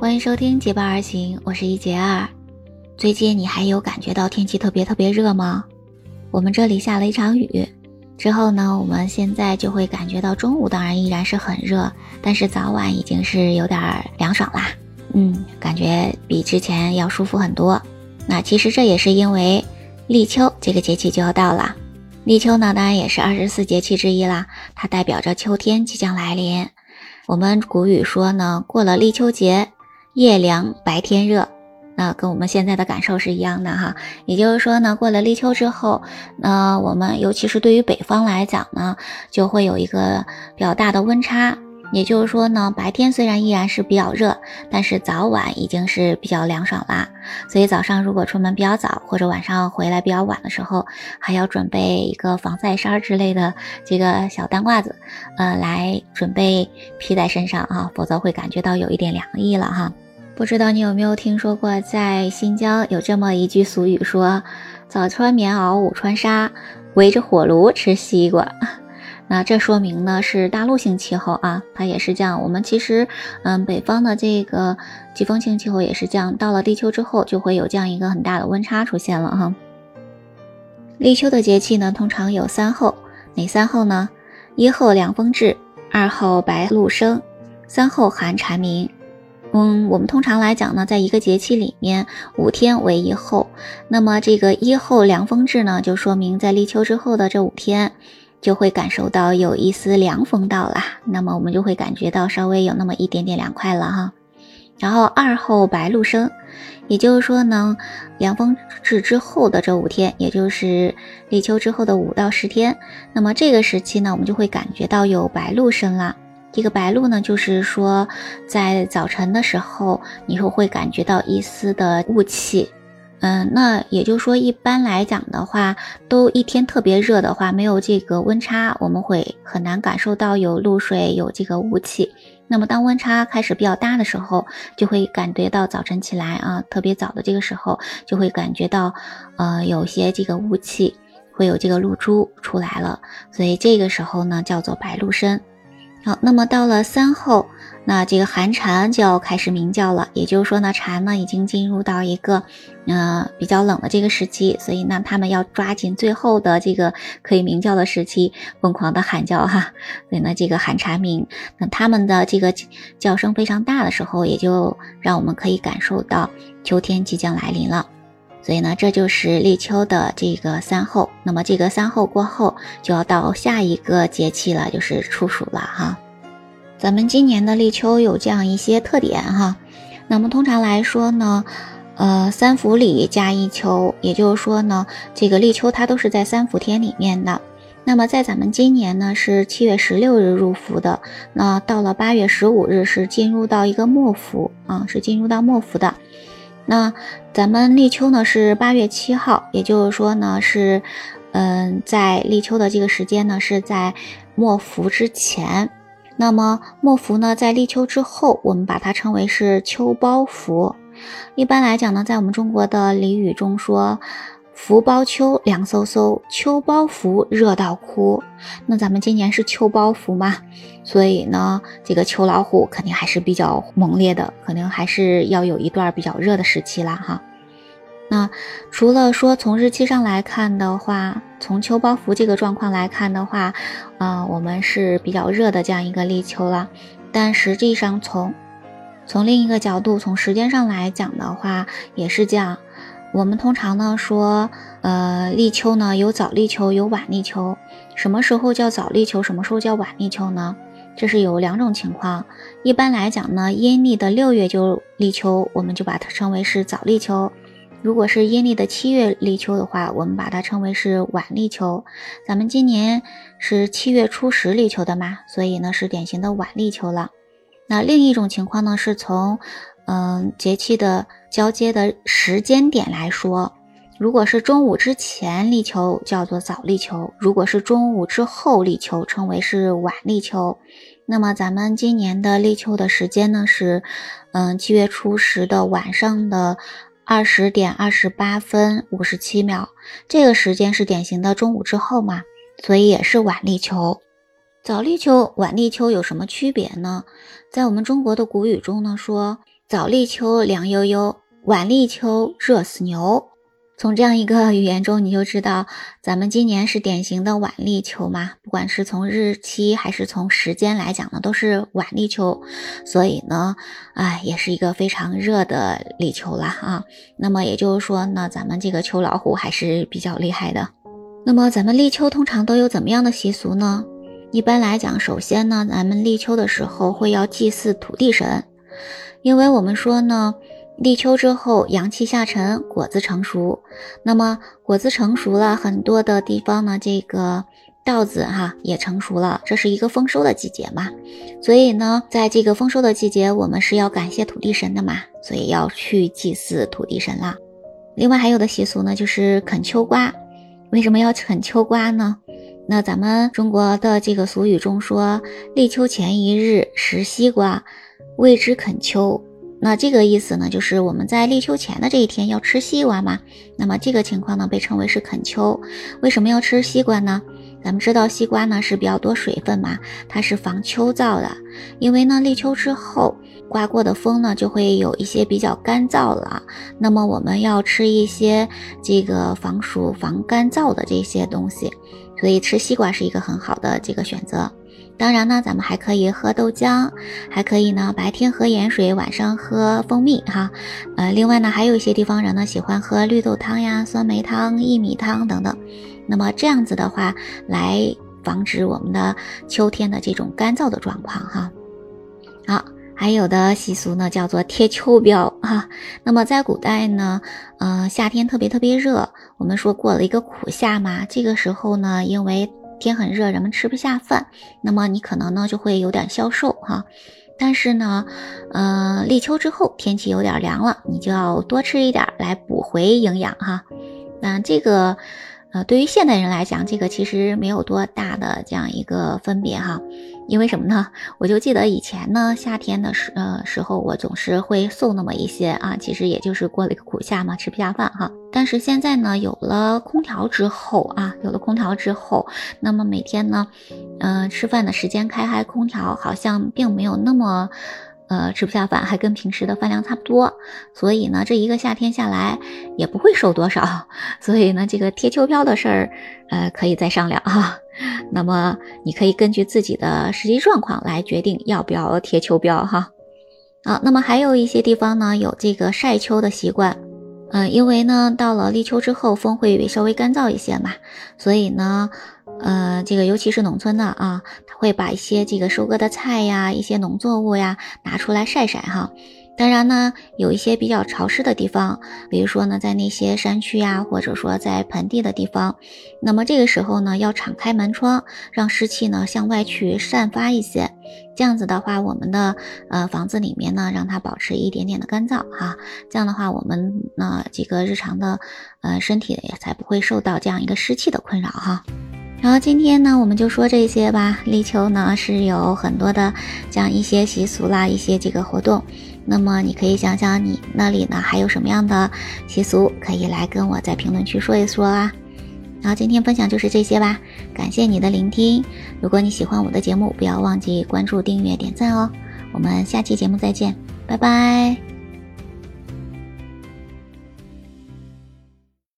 欢迎收听结伴而行，我是一杰二。最近你还有感觉到天气特别特别热吗？我们这里下了一场雨，之后呢，我们现在就会感觉到中午当然依然是很热，但是早晚已经是有点凉爽啦。嗯，感觉比之前要舒服很多。那其实这也是因为立秋这个节气就要到了。立秋呢，当然也是二十四节气之一啦，它代表着秋天即将来临。我们古语说呢，过了立秋节，夜凉白天热，那跟我们现在的感受是一样的哈。也就是说呢，过了立秋之后，那我们尤其是对于北方来讲呢，就会有一个比较大的温差。也就是说呢，白天虽然依然是比较热，但是早晚已经是比较凉爽啦。所以早上如果出门比较早，或者晚上回来比较晚的时候，还要准备一个防晒衫之类的这个小单褂子，呃，来准备披在身上啊，否则会感觉到有一点凉意了哈。不知道你有没有听说过，在新疆有这么一句俗语说：“早穿棉袄，午穿纱，围着火炉吃西瓜。”那这说明呢是大陆性气候啊，它也是这样。我们其实，嗯，北方的这个季风性气候也是这样。到了立秋之后，就会有这样一个很大的温差出现了哈。立秋的节气呢，通常有三候，哪三候呢？一候凉风至，二候白露生，三候寒蝉鸣。嗯，我们通常来讲呢，在一个节气里面，五天为一候。那么这个一候凉风至呢，就说明在立秋之后的这五天。就会感受到有一丝凉风到了，那么我们就会感觉到稍微有那么一点点凉快了哈。然后二后白露生，也就是说呢，凉风至之后的这五天，也就是立秋之后的五到十天，那么这个时期呢，我们就会感觉到有白露生了。这个白露呢，就是说在早晨的时候，你会会感觉到一丝的雾气。嗯，那也就是说，一般来讲的话，都一天特别热的话，没有这个温差，我们会很难感受到有露水、有这个雾气。那么当温差开始比较大的时候，就会感觉到早晨起来啊，特别早的这个时候，就会感觉到，呃，有些这个雾气，会有这个露珠出来了。所以这个时候呢，叫做白露生。好，那么到了三后。那这个寒蝉就要开始鸣叫了，也就是说呢，蝉呢已经进入到一个，嗯，比较冷的这个时期，所以呢，它们要抓紧最后的这个可以鸣叫的时期，疯狂的喊叫哈。所以呢，这个寒蝉鸣，那它们的这个叫声非常大的时候，也就让我们可以感受到秋天即将来临了。所以呢，这就是立秋的这个三候。那么这个三候过后，就要到下一个节气了，就是处暑了哈。咱们今年的立秋有这样一些特点哈，那么通常来说呢，呃，三伏里加一秋，也就是说呢，这个立秋它都是在三伏天里面的。那么在咱们今年呢是七月十六日入伏的，那到了八月十五日是进入到一个末伏啊，是进入到末伏的。那咱们立秋呢是八月七号，也就是说呢是，嗯，在立秋的这个时间呢是在末伏之前。那么末伏呢，在立秋之后，我们把它称为是秋包伏。一般来讲呢，在我们中国的俚语中说，伏包秋凉飕飕，秋包伏热到哭。那咱们今年是秋包伏嘛，所以呢，这个秋老虎肯定还是比较猛烈的，可能还是要有一段比较热的时期啦哈。那除了说从日期上来看的话，从秋包伏这个状况来看的话，啊，我们是比较热的这样一个立秋了。但实际上从从另一个角度，从时间上来讲的话，也是这样。我们通常呢说，呃，立秋呢有早立秋，有晚立秋。什么时候叫早立秋？什么时候叫晚立秋呢？这是有两种情况。一般来讲呢，阴历的六月就立秋，我们就把它称为是早立秋。如果是阴历的七月立秋的话，我们把它称为是晚立秋。咱们今年是七月初十立秋的嘛，所以呢是典型的晚立秋了。那另一种情况呢，是从嗯节气的交接的时间点来说，如果是中午之前立秋叫做早立秋，如果是中午之后立秋称为是晚立秋。那么咱们今年的立秋的时间呢是嗯七月初十的晚上的。二十点二十八分五十七秒，这个时间是典型的中午之后嘛，所以也是晚立秋。早立秋、晚立秋有什么区别呢？在我们中国的古语中呢，说早立秋凉悠悠，晚立秋热死牛。从这样一个语言中，你就知道咱们今年是典型的晚立秋嘛。不管是从日期还是从时间来讲呢，都是晚立秋，所以呢，哎，也是一个非常热的立秋了啊。那么也就是说呢，咱们这个秋老虎还是比较厉害的。那么咱们立秋通常都有怎么样的习俗呢？一般来讲，首先呢，咱们立秋的时候会要祭祀土地神，因为我们说呢。立秋之后，阳气下沉，果子成熟。那么果子成熟了，很多的地方呢，这个稻子哈也成熟了，这是一个丰收的季节嘛。所以呢，在这个丰收的季节，我们是要感谢土地神的嘛，所以要去祭祀土地神啦。另外还有的习俗呢，就是啃秋瓜。为什么要啃秋瓜呢？那咱们中国的这个俗语中说，立秋前一日食西瓜，谓之啃秋。那这个意思呢，就是我们在立秋前的这一天要吃西瓜嘛。那么这个情况呢，被称为是啃秋。为什么要吃西瓜呢？咱们知道西瓜呢是比较多水分嘛，它是防秋燥的。因为呢，立秋之后刮过的风呢，就会有一些比较干燥了。那么我们要吃一些这个防暑、防干燥的这些东西，所以吃西瓜是一个很好的这个选择。当然呢，咱们还可以喝豆浆，还可以呢，白天喝盐水，晚上喝蜂蜜哈。呃，另外呢，还有一些地方人呢喜欢喝绿豆汤呀、酸梅汤、薏米汤等等。那么这样子的话，来防止我们的秋天的这种干燥的状况哈。好，还有的习俗呢叫做贴秋膘哈。那么在古代呢，呃，夏天特别特别热，我们说过了一个苦夏嘛，这个时候呢，因为天很热，人们吃不下饭，那么你可能呢就会有点消瘦哈。但是呢，呃，立秋之后天气有点凉了，你就要多吃一点来补回营养哈。那这个。呃，对于现代人来讲，这个其实没有多大的这样一个分别哈，因为什么呢？我就记得以前呢，夏天的时呃时候，我总是会瘦那么一些啊，其实也就是过了一个苦夏嘛，吃不下饭哈。但是现在呢，有了空调之后啊，有了空调之后，那么每天呢，嗯，吃饭的时间开开空调，好像并没有那么。呃，吃不下饭，还跟平时的饭量差不多，所以呢，这一个夏天下来也不会瘦多少。所以呢，这个贴秋膘的事儿，呃，可以再商量哈。那么你可以根据自己的实际状况来决定要不要贴秋膘哈。好，那么还有一些地方呢，有这个晒秋的习惯。嗯，因为呢，到了立秋之后，风会稍微干燥一些嘛，所以呢。呃，这个尤其是农村的啊，他会把一些这个收割的菜呀、一些农作物呀拿出来晒晒哈。当然呢，有一些比较潮湿的地方，比如说呢，在那些山区呀，或者说在盆地的地方，那么这个时候呢，要敞开门窗，让湿气呢向外去散发一些。这样子的话，我们的呃房子里面呢，让它保持一点点的干燥哈。这样的话，我们呢这个日常的呃身体也才不会受到这样一个湿气的困扰哈。然后今天呢，我们就说这些吧。立秋呢是有很多的这样一些习俗啦，一些这个活动。那么你可以想想你那里呢还有什么样的习俗，可以来跟我在评论区说一说啊。然后今天分享就是这些吧，感谢你的聆听。如果你喜欢我的节目，不要忘记关注、订阅、点赞哦。我们下期节目再见，拜拜。